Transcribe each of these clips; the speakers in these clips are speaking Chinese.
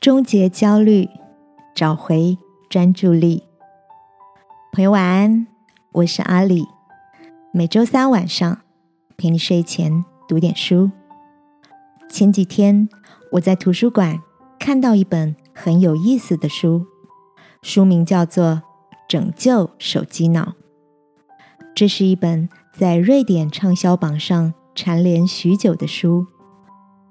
终结焦虑，找回专注力。朋友晚安，我是阿里。每周三晚上陪你睡前读点书。前几天我在图书馆看到一本很有意思的书，书名叫做《拯救手机脑》。这是一本在瑞典畅销榜上蝉联许久的书，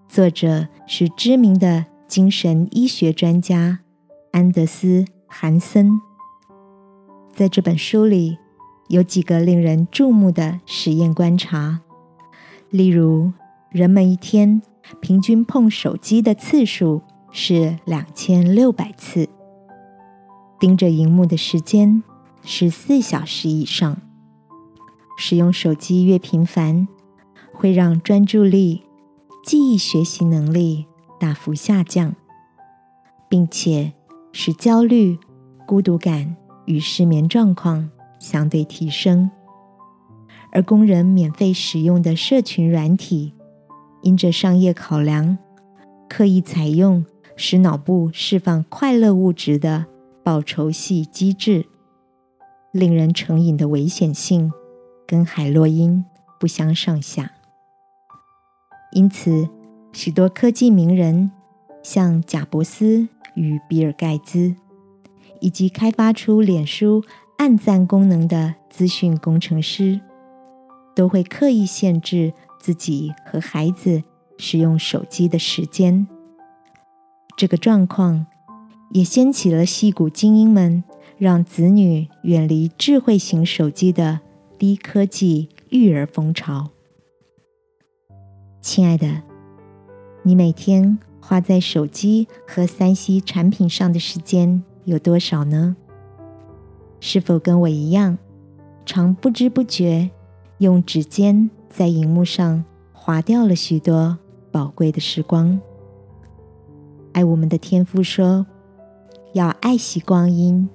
作者是知名的。精神医学专家安德斯·韩森在这本书里有几个令人注目的实验观察，例如，人们一天平均碰手机的次数是两千六百次，盯着荧幕的时间是四小时以上。使用手机越频繁，会让专注力、记忆、学习能力。大幅下降，并且使焦虑、孤独感与失眠状况相对提升。而工人免费使用的社群软体，因着商业考量，刻意采用使脑部释放快乐物质的报酬系机制，令人成瘾的危险性跟海洛因不相上下。因此。许多科技名人，像贾伯斯与比尔盖茨，以及开发出脸书暗赞功能的资讯工程师，都会刻意限制自己和孩子使用手机的时间。这个状况也掀起了戏骨精英们让子女远离智慧型手机的低科技育儿风潮。亲爱的。你每天花在手机和三 C 产品上的时间有多少呢？是否跟我一样，常不知不觉用指尖在荧幕上划掉了许多宝贵的时光？爱我们的天父说：“要爱惜光阴，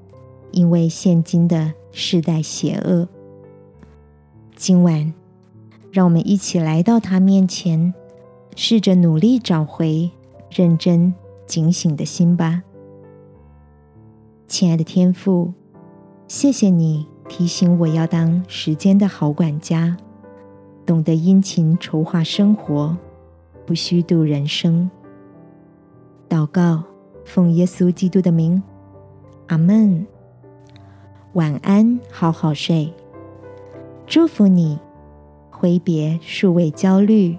因为现今的世代邪恶。”今晚，让我们一起来到他面前。试着努力找回认真警醒的心吧，亲爱的天父，谢谢你提醒我要当时间的好管家，懂得殷勤筹划生活，不虚度人生。祷告，奉耶稣基督的名，阿门。晚安，好好睡。祝福你，挥别数位焦虑。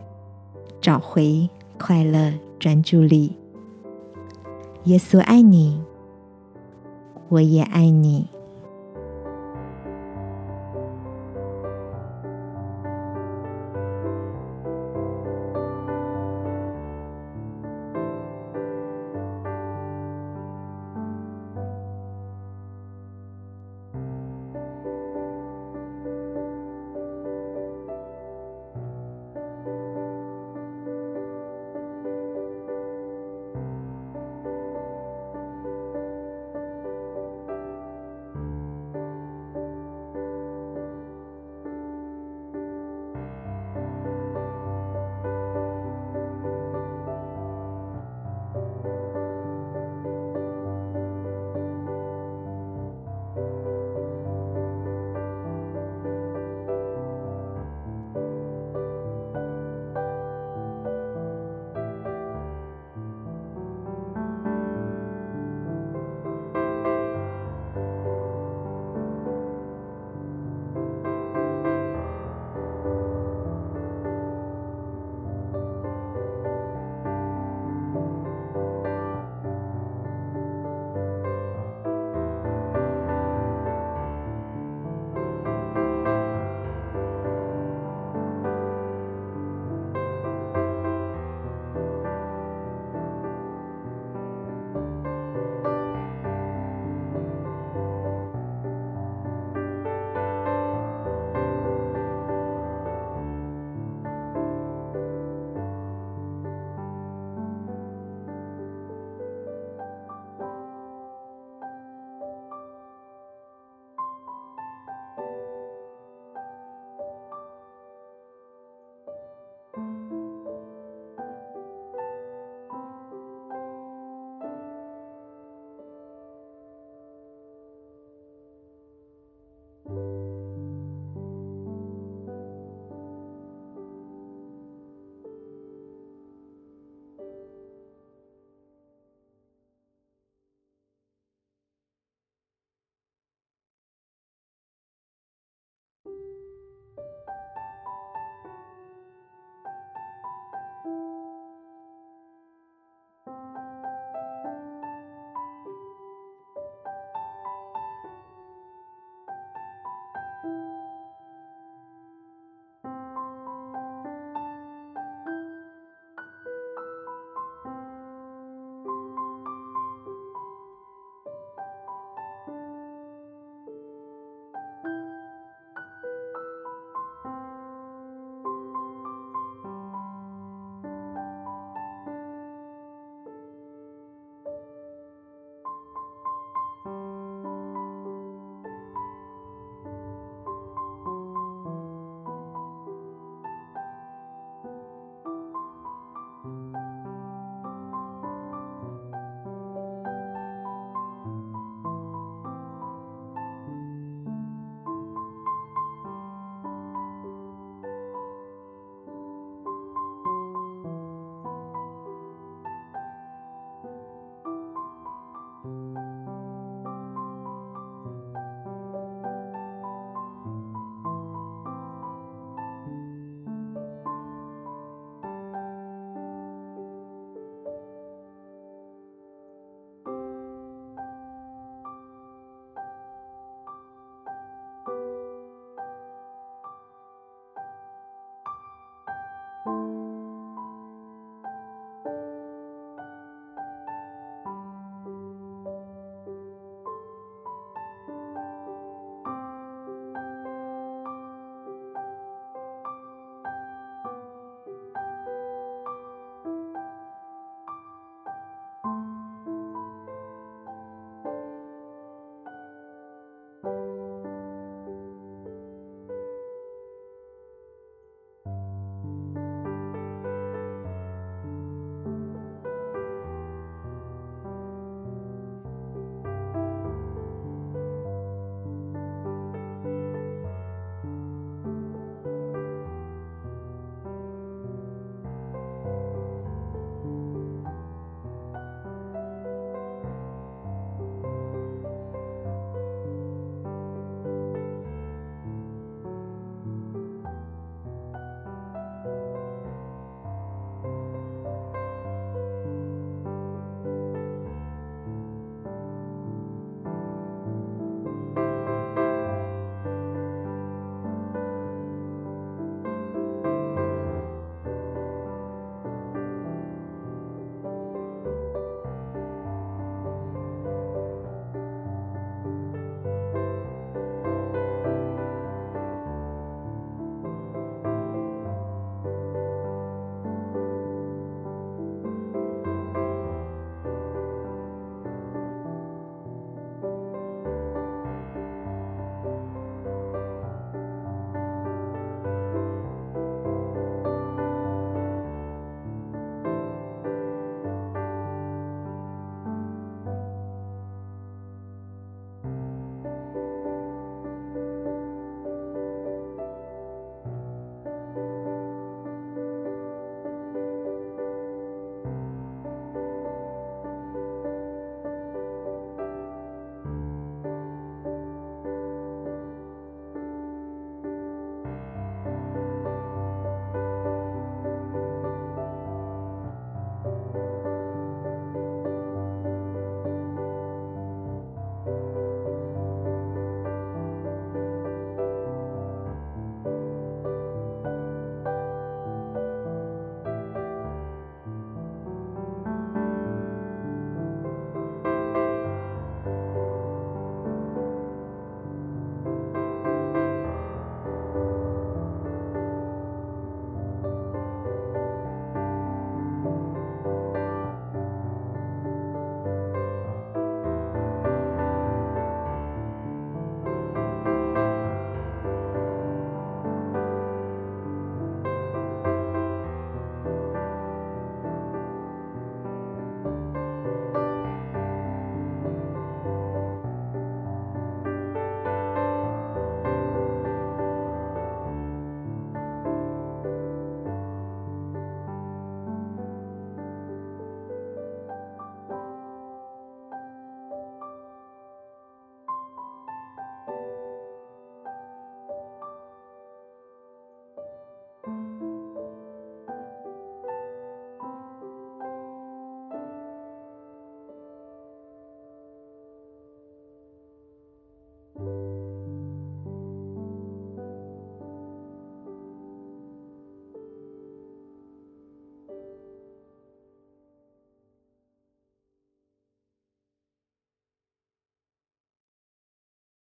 找回快乐专注力。耶稣爱你，我也爱你。